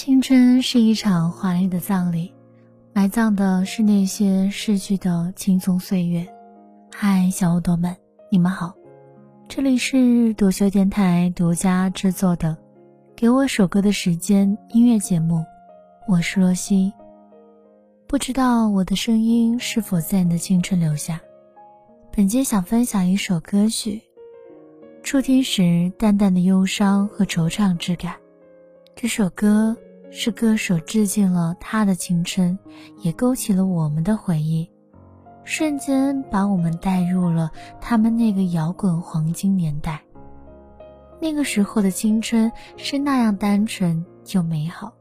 青春是一场华丽的葬礼，埋葬的是那些逝去的青葱岁月。嗨，小耳朵们，你们好，这里是独秀电台独家制作的《给我首歌的时间》音乐节目，我是若曦。不知道我的声音是否在你的青春留下？本节想分享一首歌曲，初听时淡淡的忧伤和惆怅之感。这首歌。是歌手致敬了他的青春，也勾起了我们的回忆，瞬间把我们带入了他们那个摇滚黄金年代。那个时候的青春是那样单纯又美好，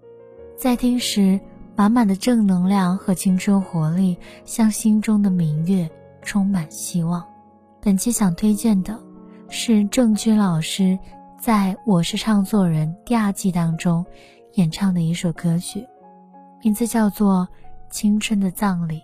在听时满满的正能量和青春活力，像心中的明月，充满希望。本期想推荐的是郑钧老师在《我是唱作人》第二季当中。演唱的一首歌曲，名字叫做《青春的葬礼》。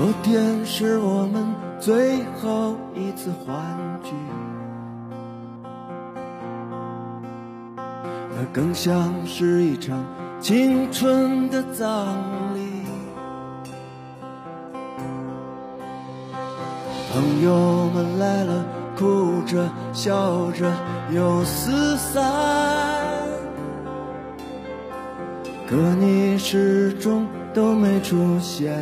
昨天是我们最后一次欢聚，那更像是一场青春的葬礼。朋友们来了，哭着笑着又四散，可你始终都没出现。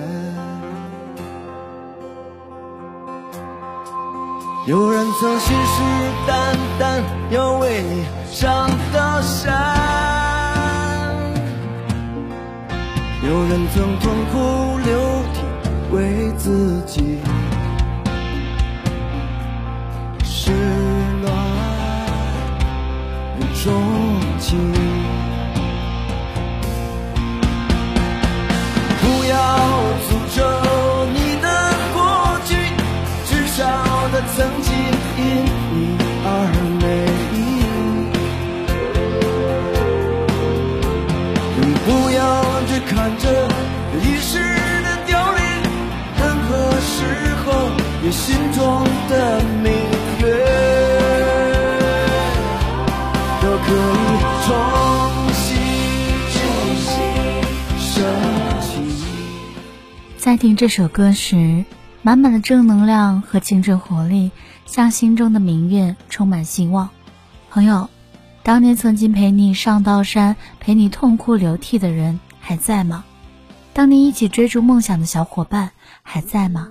有人曾信誓旦旦要为你上刀山，有人曾痛哭流涕为自己始乱终弃。听这首歌时。满满的正能量和青春活力，像心中的明月，充满希望。朋友，当年曾经陪你上刀山、陪你痛哭流涕的人还在吗？当年一起追逐梦想的小伙伴还在吗？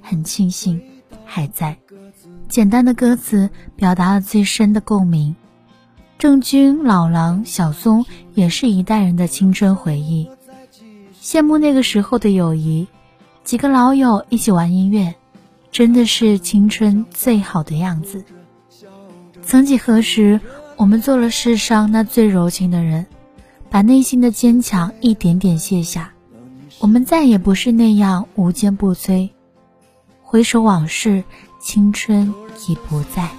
很庆幸还在。简单的歌词表达了最深的共鸣。郑钧、老狼、小松也是一代人的青春回忆。羡慕那个时候的友谊。几个老友一起玩音乐，真的是青春最好的样子。曾几何时，我们做了世上那最柔情的人，把内心的坚强一点点卸下。我们再也不是那样无坚不摧。回首往事，青春已不在。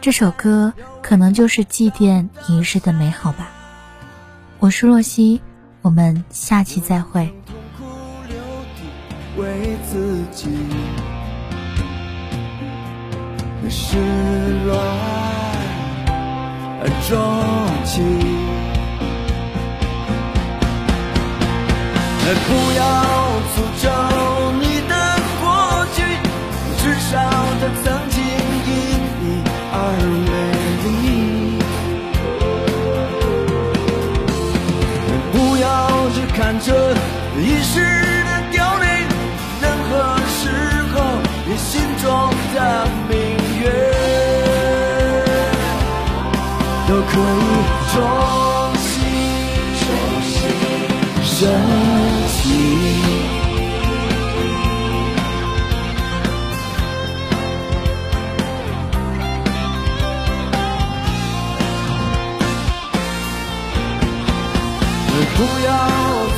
这首歌可能就是祭奠一世的美好吧。我是若曦，我们下期再会。为自己始乱终弃，不要诅咒看着一世。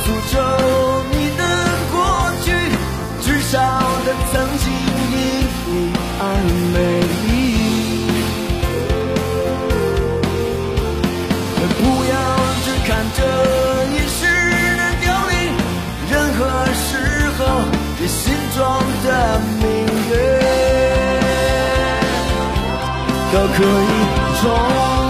诅咒你的过去至少它曾经因你而美丽。不要只看着一时的凋零任何时候你心中的明月都可以重